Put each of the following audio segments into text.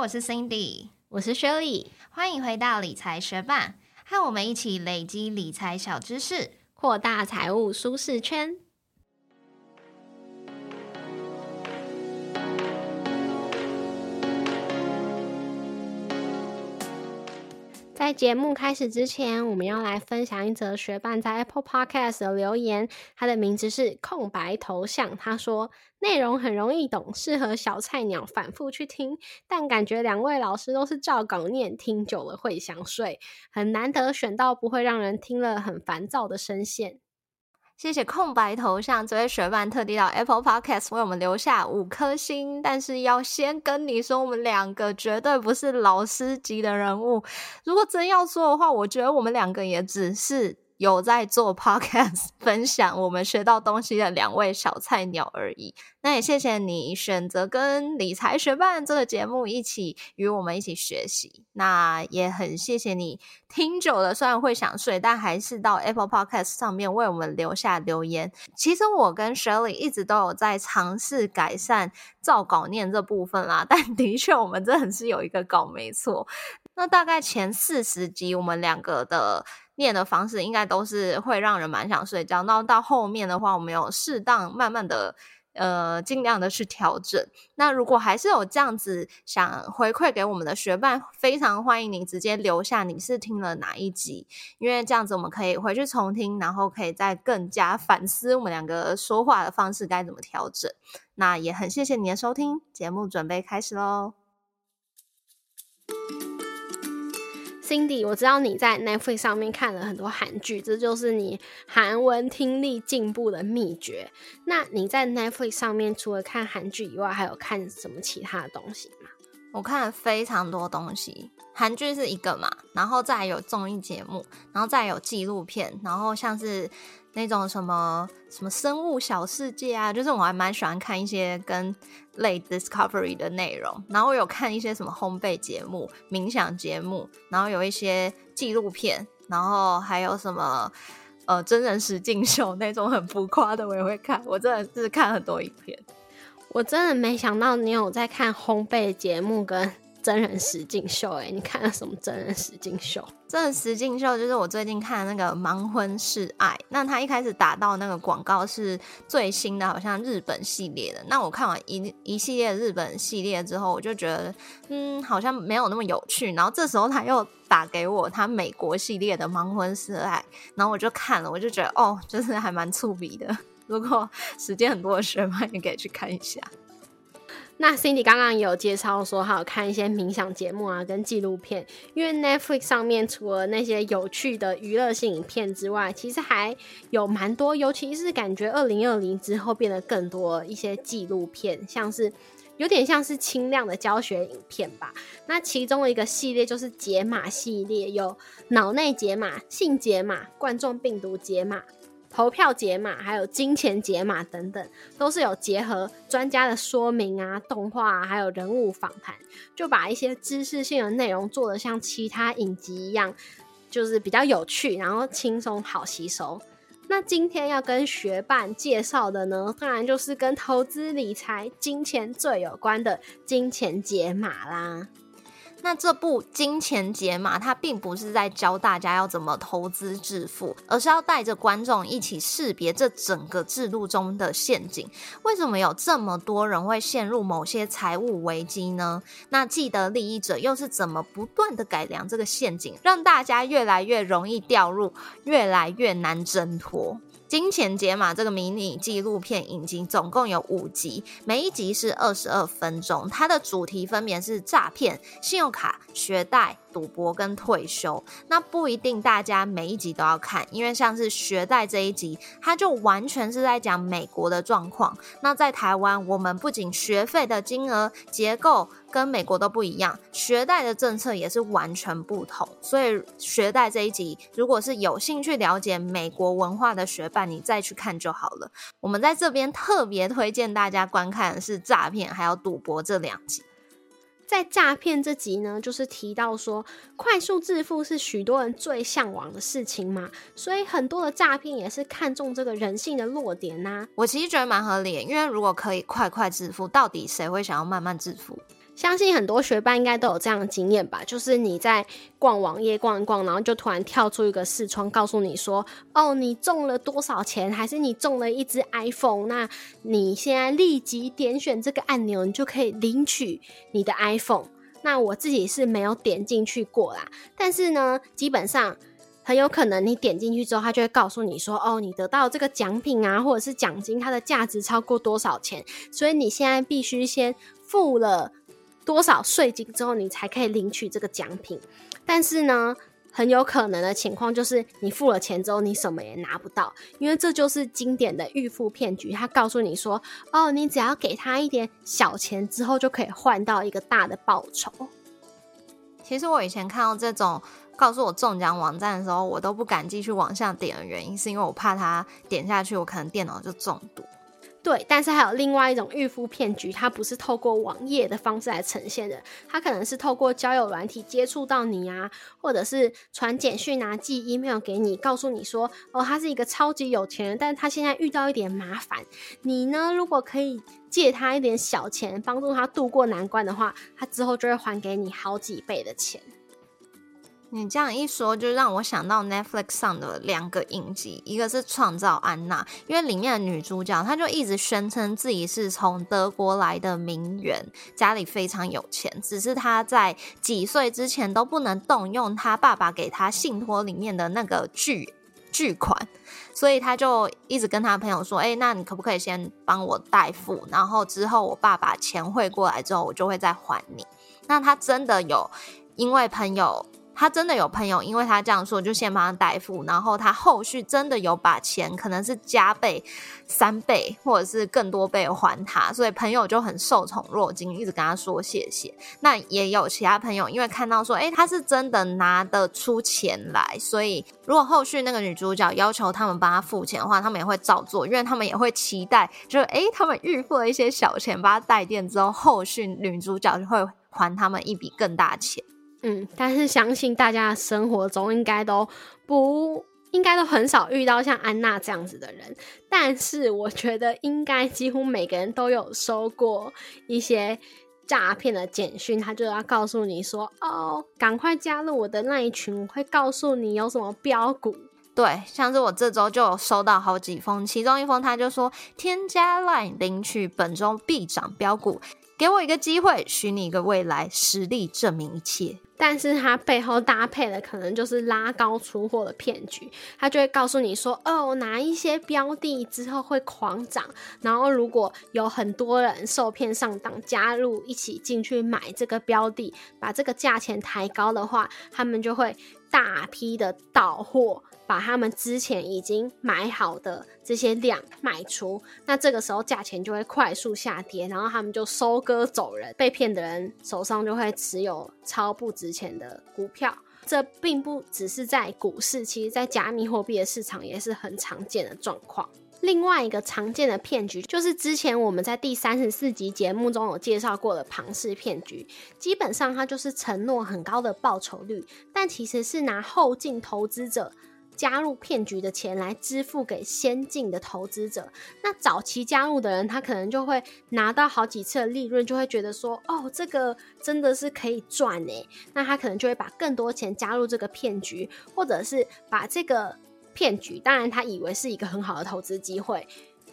我是 Cindy，我是 Shirley，欢迎回到理财学霸，和我们一起累积理财小知识，扩大财务舒适圈。在节目开始之前，我们要来分享一则学伴在 Apple Podcast 的留言。他的名字是空白头像，他说内容很容易懂，适合小菜鸟反复去听。但感觉两位老师都是照稿念，听久了会想睡，很难得选到不会让人听了很烦躁的声线。谢谢空白头像这位学伴特地到 Apple Podcast 为我们留下五颗星，但是要先跟你说，我们两个绝对不是老师级的人物。如果真要说的话，我觉得我们两个也只是。有在做 podcast 分享我们学到东西的两位小菜鸟而已。那也谢谢你选择跟理财学伴这个节目一起与我们一起学习。那也很谢谢你听久了，虽然会想睡，但还是到 Apple Podcast 上面为我们留下留言。其实我跟 Shirley 一直都有在尝试改善照稿念这部分啦，但的确我们真的是有一个稿没错。那大概前四十集我们两个的。念的方式应该都是会让人蛮想睡觉。那到后面的话，我们有适当慢慢的，呃，尽量的去调整。那如果还是有这样子想回馈给我们的学伴，非常欢迎你直接留下你是听了哪一集，因为这样子我们可以回去重听，然后可以再更加反思我们两个说话的方式该怎么调整。那也很谢谢你的收听，节目准备开始喽。Cindy，我知道你在 Netflix 上面看了很多韩剧，这就是你韩文听力进步的秘诀。那你在 Netflix 上面除了看韩剧以外，还有看什么其他的东西吗？我看了非常多东西，韩剧是一个嘛，然后再有综艺节目，然后再有纪录片，然后像是。那种什么什么生物小世界啊，就是我还蛮喜欢看一些跟类 discovery 的内容。然后我有看一些什么烘焙节目、冥想节目，然后有一些纪录片，然后还有什么呃真人实境秀那种很浮夸的，我也会看。我真的是看很多影片。我真的没想到你有在看烘焙节目跟。真人实境秀，哎，你看了什么真人实境秀？真人实境秀就是我最近看的那个《盲婚试爱》，那他一开始打到那个广告是最新的，好像日本系列的。那我看完一一系列日本系列之后，我就觉得，嗯，好像没有那么有趣。然后这时候他又打给我他美国系列的《盲婚试爱》，然后我就看了，我就觉得，哦，就是还蛮触笔的。如果时间很多的学妹，你可以去看一下。那 Cindy 刚刚有介绍说，还有看一些冥想节目啊，跟纪录片。因为 Netflix 上面除了那些有趣的娱乐性影片之外，其实还有蛮多，尤其是感觉二零二零之后变得更多一些纪录片，像是有点像是轻量的教学影片吧。那其中一个系列就是解码系列，有脑内解码、性解码、冠状病毒解码。投票解码，还有金钱解码等等，都是有结合专家的说明啊、动画，还有人物访谈，就把一些知识性的内容做的像其他影集一样，就是比较有趣，然后轻松好吸收。那今天要跟学伴介绍的呢，当然就是跟投资理财、金钱最有关的金钱解码啦。那这部《金钱解码》它并不是在教大家要怎么投资致富，而是要带着观众一起识别这整个制度中的陷阱。为什么有这么多人会陷入某些财务危机呢？那既得利益者又是怎么不断的改良这个陷阱，让大家越来越容易掉入，越来越难挣脱？金钱解码这个迷你纪录片影集总共有五集，每一集是二十二分钟。它的主题分别是诈骗、信用卡、学贷。赌博跟退休，那不一定大家每一集都要看，因为像是学贷这一集，它就完全是在讲美国的状况。那在台湾，我们不仅学费的金额结构跟美国都不一样，学贷的政策也是完全不同。所以学贷这一集，如果是有兴趣了解美国文化的学伴，你再去看就好了。我们在这边特别推荐大家观看的是诈骗还有赌博这两集。在诈骗这集呢，就是提到说，快速致富是许多人最向往的事情嘛，所以很多的诈骗也是看中这个人性的弱点呐。我其实觉得蛮合理，因为如果可以快快致富，到底谁会想要慢慢致富？相信很多学霸应该都有这样的经验吧，就是你在逛网页逛一逛，然后就突然跳出一个视窗，告诉你说：“哦，你中了多少钱？还是你中了一只 iPhone？那你现在立即点选这个按钮，你就可以领取你的 iPhone。”那我自己是没有点进去过啦，但是呢，基本上。很有可能你点进去之后，他就会告诉你说：“哦，你得到这个奖品啊，或者是奖金，它的价值超过多少钱？所以你现在必须先付了多少税金之后，你才可以领取这个奖品。但是呢，很有可能的情况就是你付了钱之后，你什么也拿不到，因为这就是经典的预付骗局。他告诉你说：哦，你只要给他一点小钱之后，就可以换到一个大的报酬。其实我以前看到这种。告诉我中奖网站的时候，我都不敢继续往下点的原因，是因为我怕他点下去，我可能电脑就中毒。对，但是还有另外一种预付骗局，它不是透过网页的方式来呈现的，它可能是透过交友软体接触到你啊，或者是传简讯啊、寄 email 给你，告诉你说，哦，他是一个超级有钱人，但是他现在遇到一点麻烦，你呢，如果可以借他一点小钱，帮助他度过难关的话，他之后就会还给你好几倍的钱。你这样一说，就让我想到 Netflix 上的两个影集，一个是《创造安娜》，因为里面的女主角她就一直宣称自己是从德国来的名媛，家里非常有钱，只是她在几岁之前都不能动用她爸爸给她信托里面的那个巨巨款，所以她就一直跟她朋友说：“哎，那你可不可以先帮我代付，然后之后我爸把钱汇过来之后，我就会再还你。”那她真的有因为朋友。他真的有朋友，因为他这样说，就先帮他代付，然后他后续真的有把钱，可能是加倍、三倍或者是更多倍还他，所以朋友就很受宠若惊，一直跟他说谢谢。那也有其他朋友，因为看到说，哎，他是真的拿得出钱来，所以如果后续那个女主角要求他们帮他付钱的话，他们也会照做，因为他们也会期待，就是哎，他们预付了一些小钱，帮他带电之后，后续女主角就会还他们一笔更大钱。嗯，但是相信大家的生活中应该都不应该都很少遇到像安娜这样子的人，但是我觉得应该几乎每个人都有收过一些诈骗的简讯，他就要告诉你说：“哦，赶快加入我的那一群，我会告诉你有什么标股。”对，像是我这周就有收到好几封，其中一封他就说：“添加 Line 领取本周必涨标股，给我一个机会，许你一个未来，实力证明一切。”但是它背后搭配的可能就是拉高出货的骗局，它就会告诉你说，哦，哪一些标的之后会狂涨，然后如果有很多人受骗上当，加入一起进去买这个标的，把这个价钱抬高的话，他们就会大批的到货。把他们之前已经买好的这些量卖出，那这个时候价钱就会快速下跌，然后他们就收割走人，被骗的人手上就会持有超不值钱的股票。这并不只是在股市，其实在加密货币的市场也是很常见的状况。另外一个常见的骗局，就是之前我们在第三十四集节目中有介绍过的庞氏骗局。基本上它就是承诺很高的报酬率，但其实是拿后进投资者。加入骗局的钱来支付给先进的投资者，那早期加入的人，他可能就会拿到好几次的利润，就会觉得说，哦，这个真的是可以赚诶。那他可能就会把更多钱加入这个骗局，或者是把这个骗局，当然他以为是一个很好的投资机会，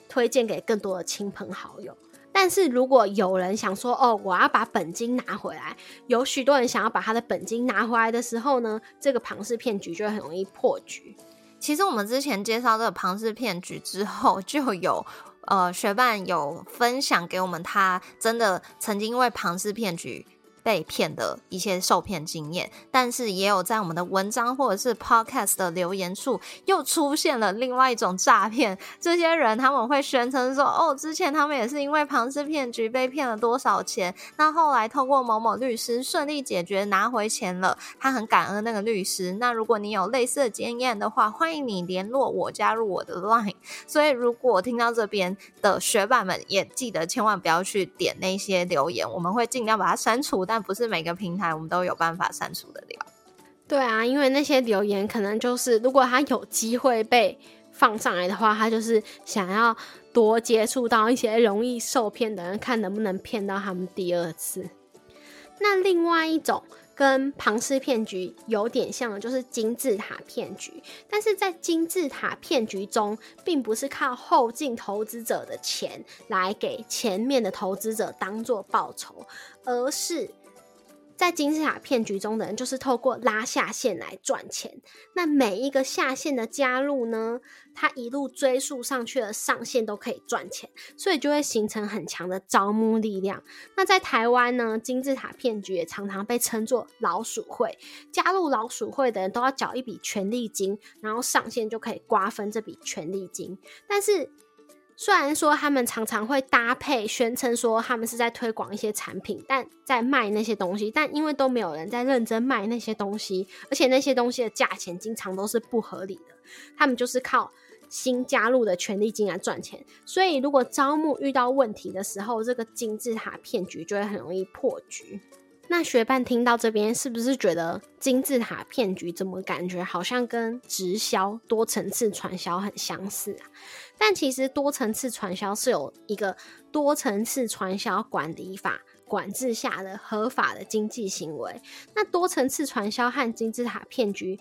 推荐给更多的亲朋好友。但是如果有人想说哦，我要把本金拿回来，有许多人想要把他的本金拿回来的时候呢，这个庞氏骗局就很容易破局。其实我们之前介绍这个庞氏骗局之后，就有呃学伴有分享给我们，他真的曾经因为庞氏骗局。被骗的一些受骗经验，但是也有在我们的文章或者是 podcast 的留言处又出现了另外一种诈骗。这些人他们会宣称说：“哦，之前他们也是因为庞氏骗局被骗了多少钱，那后来透过某某律师顺利解决拿回钱了。他很感恩那个律师。那如果你有类似的经验的话，欢迎你联络我，加入我的 line。所以如果听到这边的学霸们，也记得千万不要去点那些留言，我们会尽量把它删除。但不是每个平台我们都有办法删除的了。对啊，因为那些留言可能就是，如果他有机会被放上来的话，他就是想要多接触到一些容易受骗的人，看能不能骗到他们第二次。那另外一种跟庞氏骗局有点像的，就是金字塔骗局。但是在金字塔骗局中，并不是靠后进投资者的钱来给前面的投资者当做报酬，而是。在金字塔骗局中的人，就是透过拉下线来赚钱。那每一个下线的加入呢，他一路追溯上去的上线都可以赚钱，所以就会形成很强的招募力量。那在台湾呢，金字塔骗局也常常被称作老鼠会。加入老鼠会的人都要缴一笔权利金，然后上线就可以瓜分这笔权利金。但是虽然说他们常常会搭配宣称说他们是在推广一些产品，但在卖那些东西，但因为都没有人在认真卖那些东西，而且那些东西的价钱经常都是不合理的，他们就是靠新加入的权利金来赚钱。所以如果招募遇到问题的时候，这个金字塔骗局就会很容易破局。那学伴听到这边，是不是觉得金字塔骗局怎么感觉好像跟直销多层次传销很相似啊？但其实多层次传销是有一个多层次传销管理法管制下的合法的经济行为。那多层次传销和金字塔骗局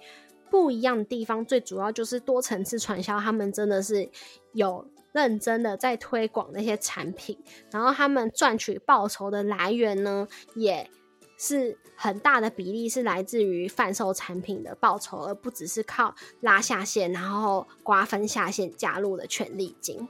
不一样的地方，最主要就是多层次传销，他们真的是有认真的在推广那些产品，然后他们赚取报酬的来源呢，也。是很大的比例是来自于贩售产品的报酬，而不只是靠拉下线，然后瓜分下线加入的权利金。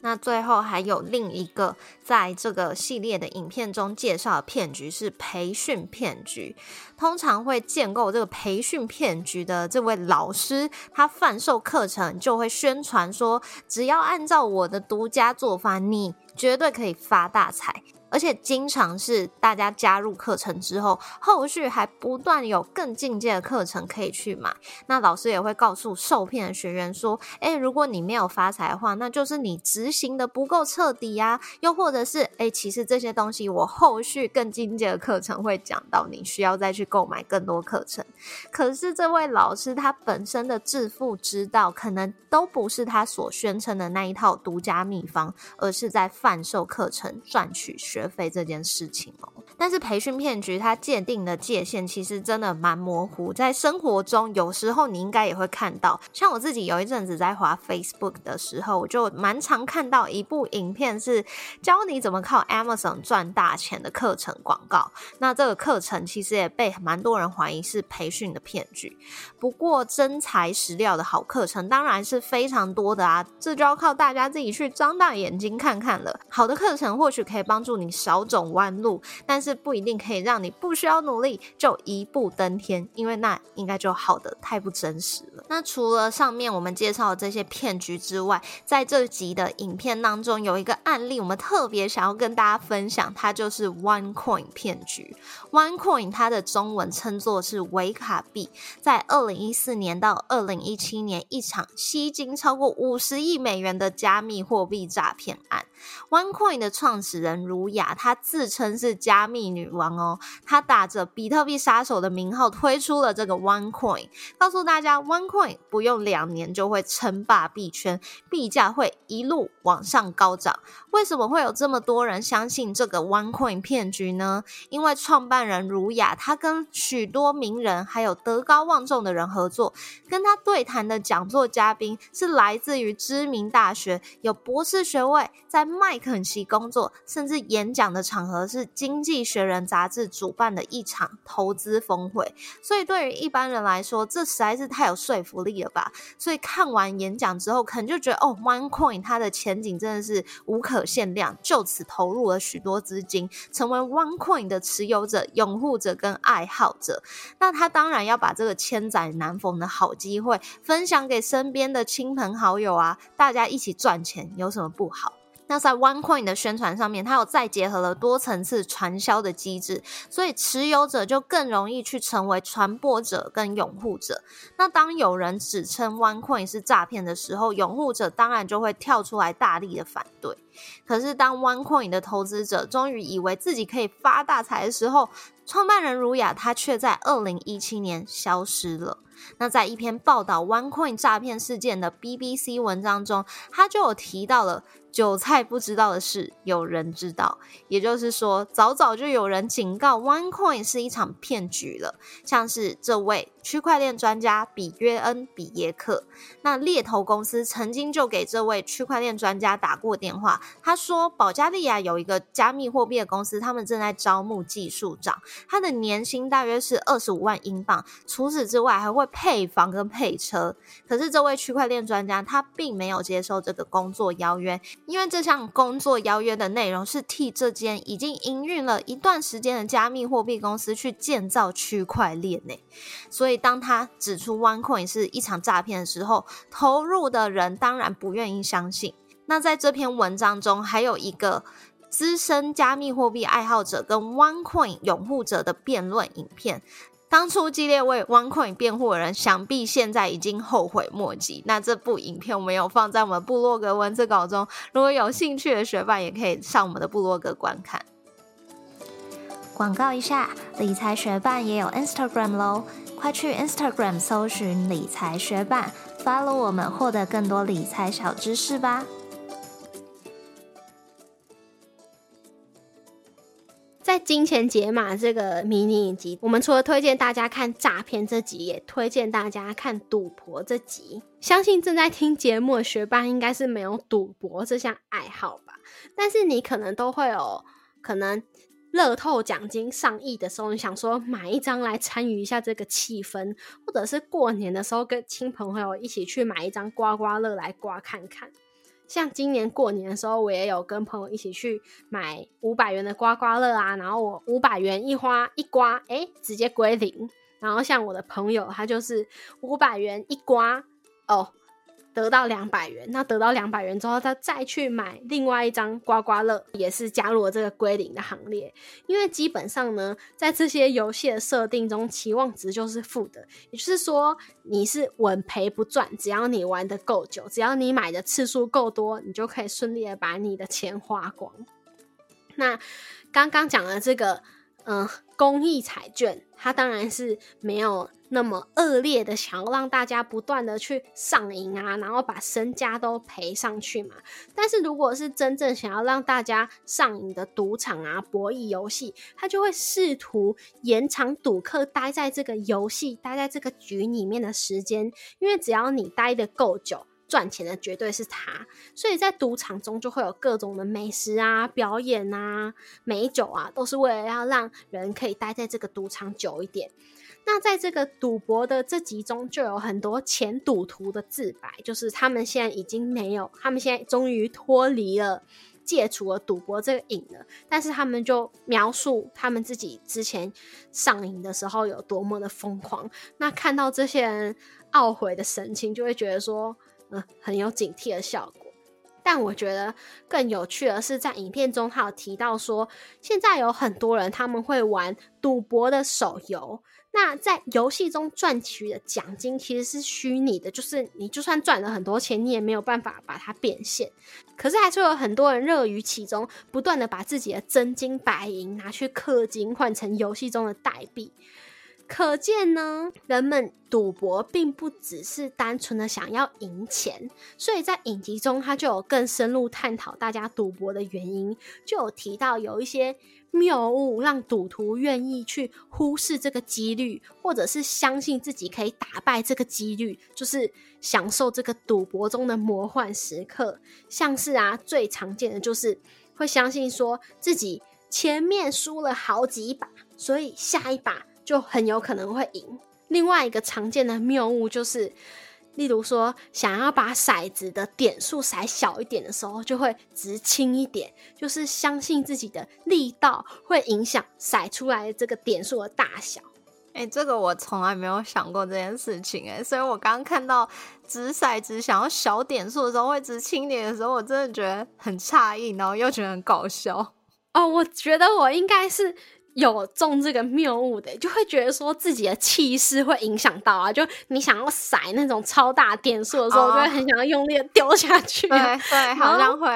那最后还有另一个在这个系列的影片中介绍的骗局是培训骗局。通常会建构这个培训骗局的这位老师，他贩售课程就会宣传说，只要按照我的独家做法，你绝对可以发大财。而且经常是大家加入课程之后，后续还不断有更进阶的课程可以去买。那老师也会告诉受骗的学员说：“诶，如果你没有发财的话，那就是你执行的不够彻底呀。又或者是，诶，其实这些东西我后续更进阶的课程会讲到，你需要再去购买更多课程。可是这位老师他本身的致富之道，可能都不是他所宣称的那一套独家秘方，而是在贩售课程赚取。”学费这件事情哦，但是培训骗局它界定的界限其实真的蛮模糊，在生活中有时候你应该也会看到，像我自己有一阵子在滑 Facebook 的时候，我就蛮常看到一部影片是教你怎么靠 Amazon 赚大钱的课程广告。那这个课程其实也被蛮多人怀疑是培训的骗局。不过真材实料的好课程当然是非常多的啊，这就要靠大家自己去张大眼睛看看了。好的课程或许可以帮助你。少走弯路，但是不一定可以让你不需要努力就一步登天，因为那应该就好的太不真实了。那除了上面我们介绍的这些骗局之外，在这集的影片当中有一个案例，我们特别想要跟大家分享，它就是 OneCoin 骗局。OneCoin 它的中文称作是维卡币，在二零一四年到二零一七年，一场吸金超过五十亿美元的加密货币诈骗案。OneCoin 的创始人如雅，她自称是加密女王哦。她打着比特币杀手的名号推出了这个 OneCoin，告诉大家 OneCoin 不用两年就会称霸币圈，币价会一路往上高涨。为什么会有这么多人相信这个 OneCoin 骗局呢？因为创办人儒雅，他跟许多名人还有德高望重的人合作，跟他对谈的讲座嘉宾是来自于知名大学，有博士学位，在麦肯锡工作，甚至研演讲的场合是《经济学人》杂志主办的一场投资峰会。所以对于一般人来说，这实在是太有说服力了吧？所以看完演讲之后，可能就觉得哦，OneCoin 它的前景真的是无可限量，就此投入了许多资金，成为 OneCoin 的持有者、拥护者跟爱好者。那他当然要把这个千载难逢的好机会分享给身边的亲朋好友啊，大家一起赚钱，有什么不好？那在 OneCoin 的宣传上面，它有再结合了多层次传销的机制，所以持有者就更容易去成为传播者跟拥护者。那当有人指称 OneCoin 是诈骗的时候，拥护者当然就会跳出来大力的反对。可是当 OneCoin 的投资者终于以为自己可以发大财的时候，创办人儒雅他却在二零一七年消失了。那在一篇报道 OneCoin 诈骗事件的 BBC 文章中，他就有提到了。韭菜不知道的事，有人知道。也就是说，早早就有人警告 OneCoin 是一场骗局了。像是这位区块链专家比约恩·比耶克，那猎头公司曾经就给这位区块链专家打过电话。他说，保加利亚有一个加密货币的公司，他们正在招募技术长，他的年薪大约是二十五万英镑。除此之外，还会配房跟配车。可是这位区块链专家他并没有接受这个工作邀约。因为这项工作邀约的内容是替这间已经营运了一段时间的加密货币公司去建造区块链呢，所以当他指出 OneCoin 是一场诈骗的时候，投入的人当然不愿意相信。那在这篇文章中，还有一个资深加密货币爱好者跟 OneCoin 拥护者的辩论影片。当初激烈为 OneCoin 辩护的人，想必现在已经后悔莫及。那这部影片我们有放在我们部落格文字稿中，如果有兴趣的学伴也可以上我们的部落格观看。广告一下，理财学伴也有 Instagram 喽，快去 Instagram 搜寻理财学伴，follow 我们，获得更多理财小知识吧。在金钱解码这个迷你影集，我们除了推荐大家看诈骗这集，也推荐大家看赌博这集。相信正在听节目的学霸应该是没有赌博这项爱好吧？但是你可能都会有可能乐透奖金上亿的时候，你想说买一张来参与一下这个气氛，或者是过年的时候跟亲朋好友一起去买一张刮刮乐来刮看看。像今年过年的时候，我也有跟朋友一起去买五百元的刮刮乐啊，然后我五百元一花一刮，哎，直接归零。然后像我的朋友，他就是五百元一刮，哦。得到两百元，那得到两百元之后，他再去买另外一张刮刮乐，也是加入了这个归零的行列。因为基本上呢，在这些游戏的设定中，期望值就是负的，也就是说你是稳赔不赚。只要你玩的够久，只要你买的次数够多，你就可以顺利的把你的钱花光。那刚刚讲的这个，嗯，公益彩券，它当然是没有。那么恶劣的想要让大家不断的去上瘾啊，然后把身家都赔上去嘛。但是如果是真正想要让大家上瘾的赌场啊、博弈游戏，他就会试图延长赌客待在这个游戏、待在这个局里面的时间，因为只要你待的够久，赚钱的绝对是他。所以在赌场中就会有各种的美食啊、表演啊、美酒啊，都是为了要让人可以待在这个赌场久一点。那在这个赌博的这集中，就有很多前赌徒的自白，就是他们现在已经没有，他们现在终于脱离了、戒除了赌博这个瘾了。但是他们就描述他们自己之前上瘾的时候有多么的疯狂。那看到这些人懊悔的神情，就会觉得说，嗯，很有警惕的效果。但我觉得更有趣的是，在影片中他有提到说，现在有很多人他们会玩赌博的手游。那在游戏中赚取的奖金其实是虚拟的，就是你就算赚了很多钱，你也没有办法把它变现。可是还是有很多人乐于其中，不断的把自己的真金白银拿去氪金，换成游戏中的代币。可见呢，人们赌博并不只是单纯的想要赢钱，所以在影集中，他就有更深入探讨大家赌博的原因，就有提到有一些谬误让赌徒愿意去忽视这个几率，或者是相信自己可以打败这个几率，就是享受这个赌博中的魔幻时刻。像是啊，最常见的就是会相信说自己前面输了好几把，所以下一把。就很有可能会赢。另外一个常见的谬误就是，例如说想要把骰子的点数骰小一点的时候，就会直轻一点，就是相信自己的力道会影响骰出来这个点数的大小。哎，这个我从来没有想过这件事情哎，所以我刚刚看到掷骰子想要小点数的时候会掷轻点的时候，我真的觉得很诧异，然后又觉得很搞笑。哦，我觉得我应该是。有中这个谬误的，就会觉得说自己的气势会影响到啊，就你想要甩那种超大点数的时候，就会很想要用力的丢下去。对对，好像会。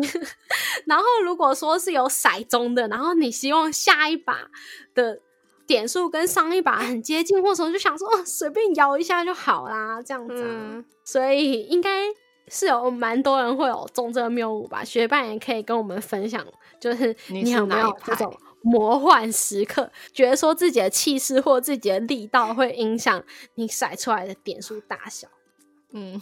然后如果说是有骰中的，然后你希望下一把的点数跟上一把很接近，或者就想说哦，随便摇一下就好啦，这样子。嗯所以应该是有蛮多人会有中这个谬误吧。学伴也可以跟我们分享，就是你有没有这种魔幻时刻，觉得说自己的气势或自己的力道会影响你甩出来的点数大小。嗯，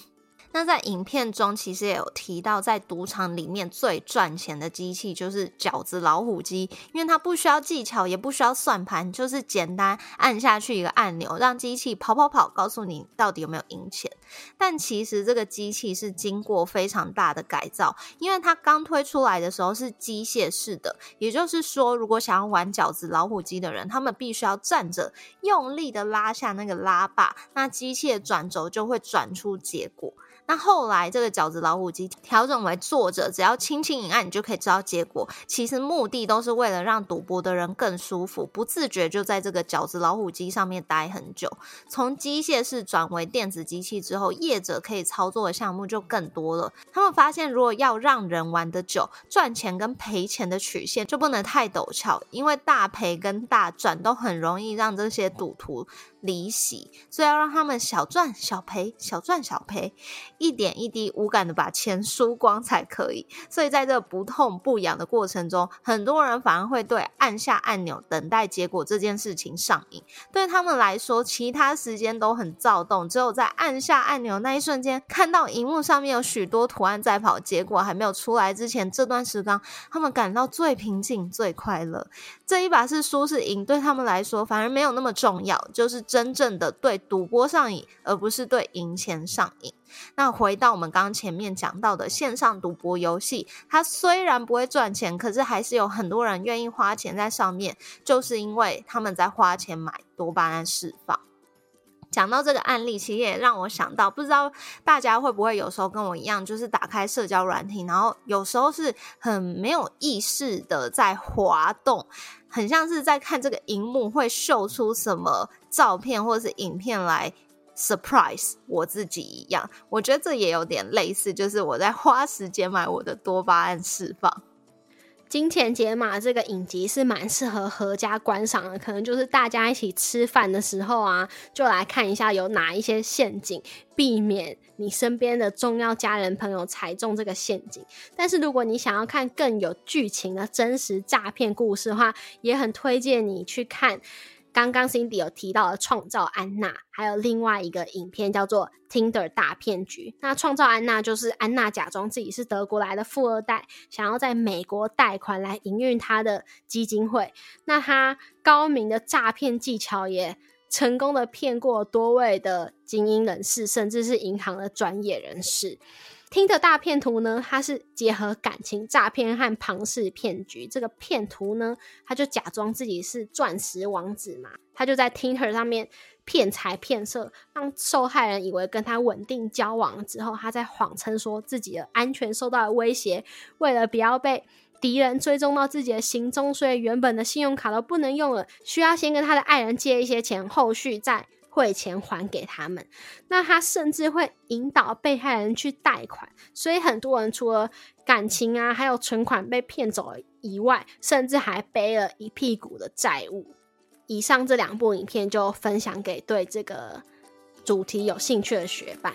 那在影片中其实也有提到，在赌场里面最赚钱的机器就是饺子老虎机，因为它不需要技巧，也不需要算盘，就是简单按下去一个按钮，让机器跑跑跑，告诉你到底有没有赢钱。但其实这个机器是经过非常大的改造，因为它刚推出来的时候是机械式的，也就是说，如果想要玩饺子老虎机的人，他们必须要站着用力的拉下那个拉把，那机器的转轴就会转出结果。那后来这个饺子老虎机调整为坐着，只要轻轻一按，你就可以知道结果。其实目的都是为了让赌博的人更舒服，不自觉就在这个饺子老虎机上面待很久。从机械式转为电子机器之后，业者可以操作的项目就更多了。他们发现，如果要让人玩得久，赚钱跟赔钱的曲线就不能太陡峭，因为大赔跟大赚都很容易让这些赌徒离席，所以要让他们小赚小赔，小赚小赔，一点一滴无感的把钱输光才可以。所以在这不痛不痒的过程中，很多人反而会对按下按钮等待结果这件事情上瘾。对他们来说，其他时间都很躁动，只有在按下按钮那一瞬间，看到荧幕上面有许多图案在跑，结果还没有出来之前，这段时光他们感到最平静、最快乐。这一把是输是赢，对他们来说反而没有那么重要，就是真正的对赌博上瘾，而不是对赢钱上瘾。那回到我们刚刚前面讲到的线上赌博游戏，它虽然不会赚钱，可是还是有很多人愿意花钱在上面，就是因为他们在花钱买多巴胺释放。讲到这个案例，其实也让我想到，不知道大家会不会有时候跟我一样，就是打开社交软体，然后有时候是很没有意识的在滑动，很像是在看这个荧幕会秀出什么照片或者是影片来 surprise 我自己一样。我觉得这也有点类似，就是我在花时间买我的多巴胺释放。金钱解码这个影集是蛮适合合家观赏的，可能就是大家一起吃饭的时候啊，就来看一下有哪一些陷阱，避免你身边的重要家人朋友踩中这个陷阱。但是如果你想要看更有剧情的真实诈骗故事的话，也很推荐你去看。刚刚 Cindy 有提到的《创造安娜》，还有另外一个影片叫做《Tinder 大骗局》。那《创造安娜》就是安娜假装自己是德国来的富二代，想要在美国贷款来营运她的基金会。那她高明的诈骗技巧也成功的骗过多位的精英人士，甚至是银行的专业人士。听的大骗图呢，它是结合感情诈骗和庞氏骗局。这个骗图呢，他就假装自己是钻石王子嘛，他就在 Tinder 上面骗财骗色，让受害人以为跟他稳定交往之后，他在谎称说自己的安全受到了威胁，为了不要被敌人追踪到自己的行踪，所以原本的信用卡都不能用了，需要先跟他的爱人借一些钱，后续再。汇钱还给他们，那他甚至会引导被害人去贷款，所以很多人除了感情啊，还有存款被骗走以外，甚至还背了一屁股的债务。以上这两部影片就分享给对这个主题有兴趣的学伴。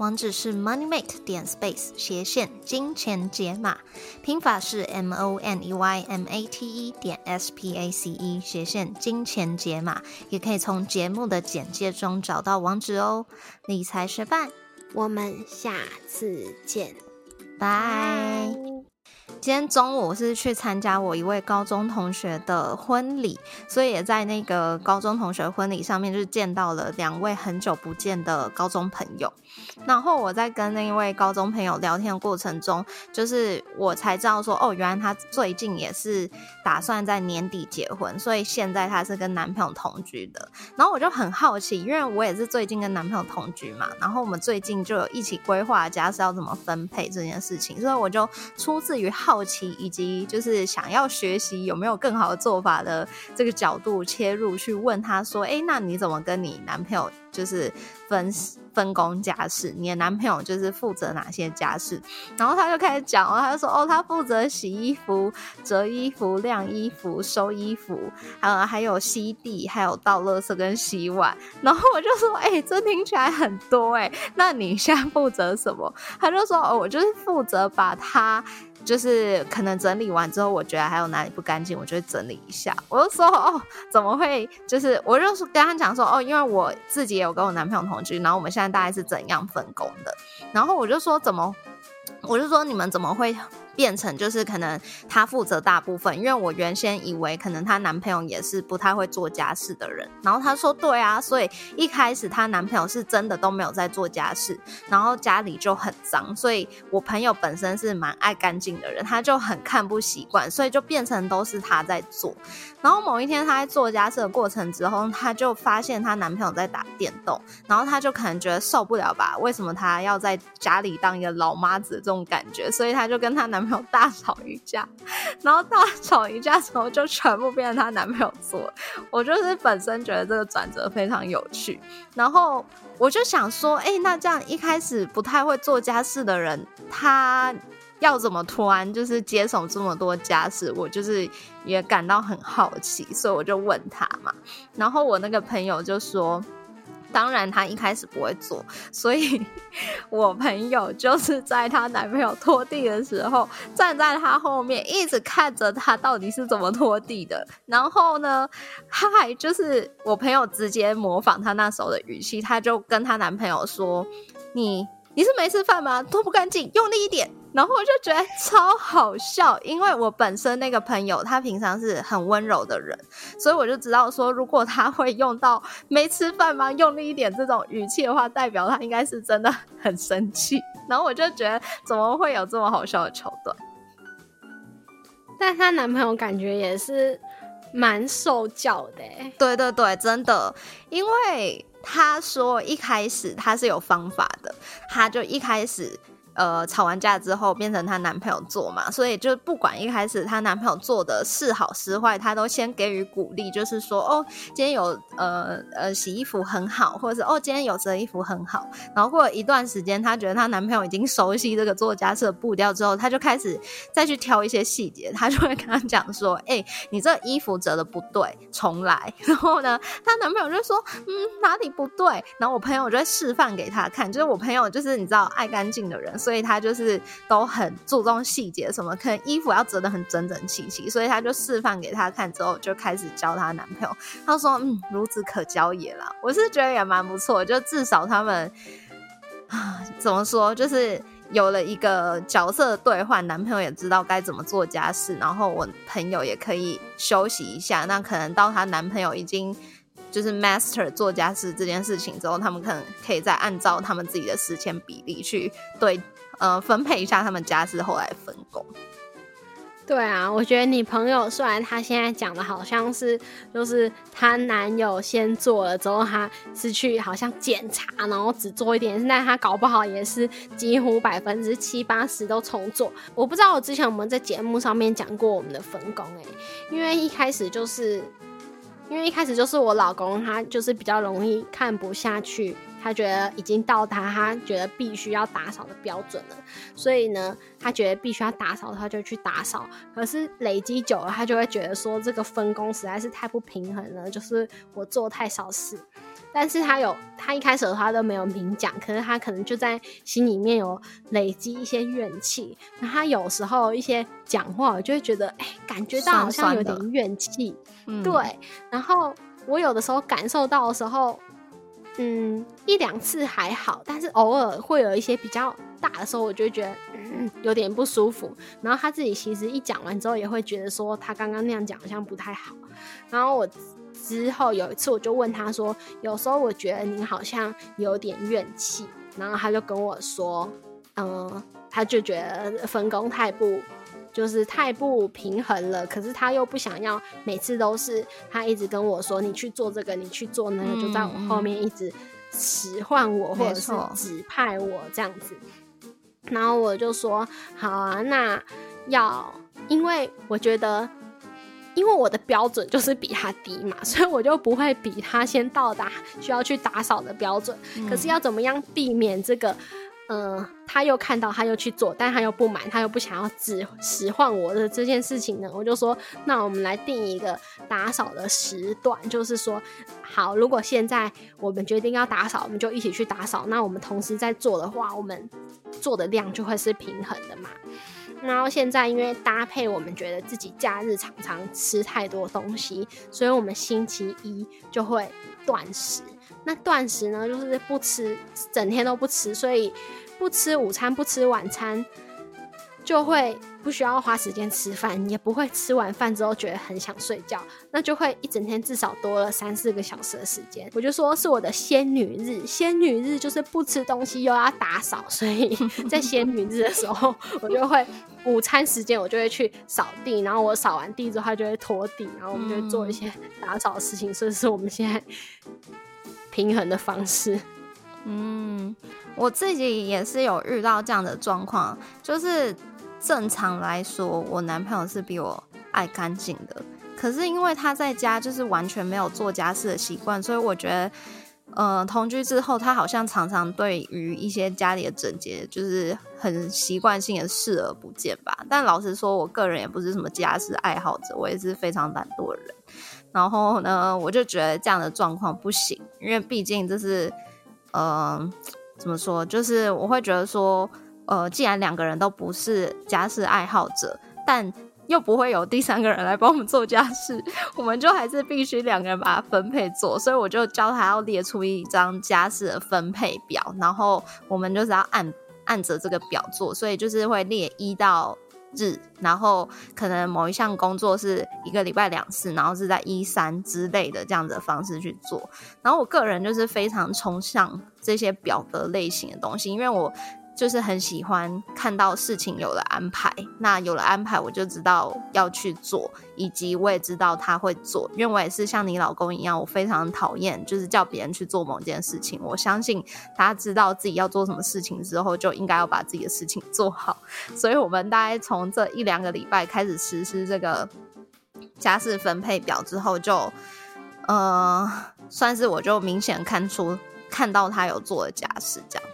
网址是 moneymate 点 space 斜线金钱解码，拼法是 m o n e y m a t e 点 s p a c e 斜线金钱解码，也可以从节目的简介中找到网址哦。理财学伴，我们下次见，拜。今天中午是去参加我一位高中同学的婚礼，所以也在那个高中同学婚礼上面，就见到了两位很久不见的高中朋友。然后我在跟那一位高中朋友聊天的过程中，就是我才知道说，哦，原来她最近也是打算在年底结婚，所以现在她是跟男朋友同居的。然后我就很好奇，因为我也是最近跟男朋友同居嘛，然后我们最近就有一起规划家是要怎么分配这件事情，所以我就出自于好。奇以及就是想要学习有没有更好的做法的这个角度切入去问他说：“哎，那你怎么跟你男朋友就是分分工家事？你的男朋友就是负责哪些家事？”然后他就开始讲哦，他就说：“哦，他负责洗衣服、折衣服、晾衣服、收衣服，呃，还有吸地，还有倒垃圾跟洗碗。”然后我就说：“哎，这听起来很多哎，那你现在负责什么？”他就说：“哦，我就是负责把他。”就是可能整理完之后，我觉得还有哪里不干净，我就会整理一下。我就说哦，怎么会？就是我就是跟他讲说哦，因为我自己也有跟我男朋友同居，然后我们现在大概是怎样分工的。然后我就说怎么，我就说你们怎么会？变成就是可能她负责大部分，因为我原先以为可能她男朋友也是不太会做家事的人，然后她说对啊，所以一开始她男朋友是真的都没有在做家事，然后家里就很脏，所以我朋友本身是蛮爱干净的人，他就很看不习惯，所以就变成都是她在做。然后某一天她在做家事的过程之后，她就发现她男朋友在打电动，然后她就可能觉得受不了吧，为什么她要在家里当一个老妈子这种感觉，所以她就跟她男朋友。大吵一架，然后大吵一架之后就全部变成她男朋友做。我就是本身觉得这个转折非常有趣，然后我就想说，哎，那这样一开始不太会做家事的人，他要怎么突然就是接手这么多家事？我就是也感到很好奇，所以我就问他嘛。然后我那个朋友就说。当然，她一开始不会做，所以 我朋友就是在她男朋友拖地的时候，站在她后面，一直看着他到底是怎么拖地的。然后呢，她还就是我朋友直接模仿她那时候的语气，她就跟她男朋友说：“你你是没吃饭吗？拖不干净，用力一点。”然后我就觉得超好笑，因为我本身那个朋友他平常是很温柔的人，所以我就知道说，如果他会用到没吃饭吗？用力一点这种语气的话，代表他应该是真的很生气。然后我就觉得怎么会有这么好笑的桥段？但她男朋友感觉也是蛮受教的，对对对，真的，因为他说一开始他是有方法的，他就一开始。呃，吵完架之后变成她男朋友做嘛，所以就不管一开始她男朋友做的是好是坏，她都先给予鼓励，就是说哦，今天有呃呃洗衣服很好，或者是哦今天有折衣服很好。然后过了一段时间，她觉得她男朋友已经熟悉这个做家事的步调之后，她就开始再去挑一些细节，她就会跟他讲说，哎，你这衣服折的不对，重来。然后呢，她男朋友就说，嗯，哪里不对？然后我朋友就会示范给她看，就是我朋友就是你知道爱干净的人。所以她就是都很注重细节，什么可能衣服要折得很整整齐齐，所以她就示范给他看之后，就开始教她男朋友。她说：“嗯，孺子可教也啦。”我是觉得也蛮不错，就至少他们啊，怎么说，就是有了一个角色的兑换，男朋友也知道该怎么做家事，然后我朋友也可以休息一下。那可能到她男朋友已经。就是 master 做家事这件事情之后，他们可能可以再按照他们自己的时间比例去对呃分配一下他们家事后来分工。对啊，我觉得你朋友虽然他现在讲的好像是就是她男友先做了之后，她是去好像检查，然后只做一点，但她搞不好也是几乎百分之七八十都重做。我不知道我之前我们在节目上面讲过我们的分工哎，因为一开始就是。因为一开始就是我老公，他就是比较容易看不下去，他觉得已经到他他觉得必须要打扫的标准了，所以呢，他觉得必须要打扫，他就去打扫。可是累积久了，他就会觉得说这个分工实在是太不平衡了，就是我做太少事。但是他有，他一开始的话都没有明讲，可是他可能就在心里面有累积一些怨气。那他有时候一些讲话，我就会觉得，哎，感觉到好像有点怨气。对，然后我有的时候感受到的时候，嗯，一两次还好，但是偶尔会有一些比较大的时候，我就觉得，有点不舒服。然后他自己其实一讲完之后，也会觉得说他刚刚那样讲好像不太好。然后我之后有一次我就问他说，有时候我觉得你好像有点怨气。然后他就跟我说，嗯，他就觉得分工太不。就是太不平衡了，可是他又不想要每次都是他一直跟我说你去做这个，你去做那个，就在我后面一直使唤我或者是指派我这样子。然后我就说好啊，那要因为我觉得，因为我的标准就是比他低嘛，所以我就不会比他先到达需要去打扫的标准。可是要怎么样避免这个？嗯，他又看到，他又去做，但他又不满，他又不想要指使唤我的这件事情呢？我就说，那我们来定一个打扫的时段，就是说，好，如果现在我们决定要打扫，我们就一起去打扫。那我们同时在做的话，我们做的量就会是平衡的嘛。然后现在因为搭配，我们觉得自己假日常常吃太多东西，所以我们星期一就会断食。那断食呢，就是不吃，整天都不吃，所以不吃午餐，不吃晚餐，就会不需要花时间吃饭，也不会吃完饭之后觉得很想睡觉，那就会一整天至少多了三四个小时的时间。我就说是我的仙女日，仙女日就是不吃东西又要打扫，所以 在仙女日的时候，我就会午餐时间我就会去扫地，然后我扫完地之后，它就会拖地，然后我们就会做一些打扫的事情，所以是我们现在。平衡的方式，嗯，我自己也是有遇到这样的状况，就是正常来说，我男朋友是比我爱干净的，可是因为他在家就是完全没有做家事的习惯，所以我觉得，呃，同居之后，他好像常常对于一些家里的整洁，就是很习惯性的视而不见吧。但老实说，我个人也不是什么家事爱好者，我也是非常懒惰的人。然后呢，我就觉得这样的状况不行，因为毕竟这是，呃，怎么说？就是我会觉得说，呃，既然两个人都不是家事爱好者，但又不会有第三个人来帮我们做家事，我们就还是必须两个人把它分配做。所以我就教他要列出一张家事的分配表，然后我们就是要按按着这个表做，所以就是会列一到。日，然后可能某一项工作是一个礼拜两次，然后是在一三之类的这样子的方式去做。然后我个人就是非常崇尚这些表格类型的东西，因为我。就是很喜欢看到事情有了安排，那有了安排，我就知道要去做，以及我也知道他会做，因为我也是像你老公一样，我非常讨厌就是叫别人去做某件事情。我相信他知道自己要做什么事情之后，就应该要把自己的事情做好。所以，我们大概从这一两个礼拜开始实施这个家事分配表之后，就呃，算是我就明显看出看到他有做的家事这样。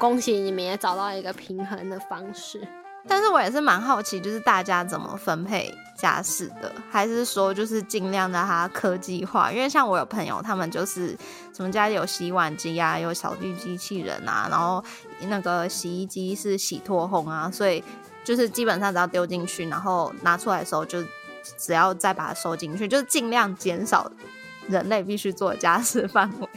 恭喜你们也找到一个平衡的方式，但是我也是蛮好奇，就是大家怎么分配家事的，还是说就是尽量让它科技化？因为像我有朋友，他们就是什么家里有洗碗机啊，有扫地机器人啊，然后那个洗衣机是洗脱烘啊，所以就是基本上只要丢进去，然后拿出来的时候就只要再把它收进去，就是尽量减少人类必须做家事范围。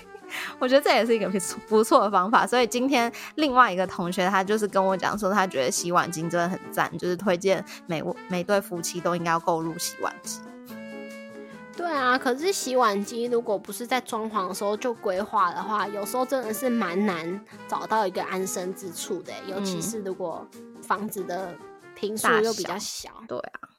我觉得这也是一个不错不错的方法，所以今天另外一个同学他就是跟我讲说，他觉得洗碗机真的很赞，就是推荐每每对夫妻都应该要购入洗碗机。对啊，可是洗碗机如果不是在装潢的时候就规划的话，有时候真的是蛮难找到一个安身之处的，尤其是如果房子的平数又比较小。对啊。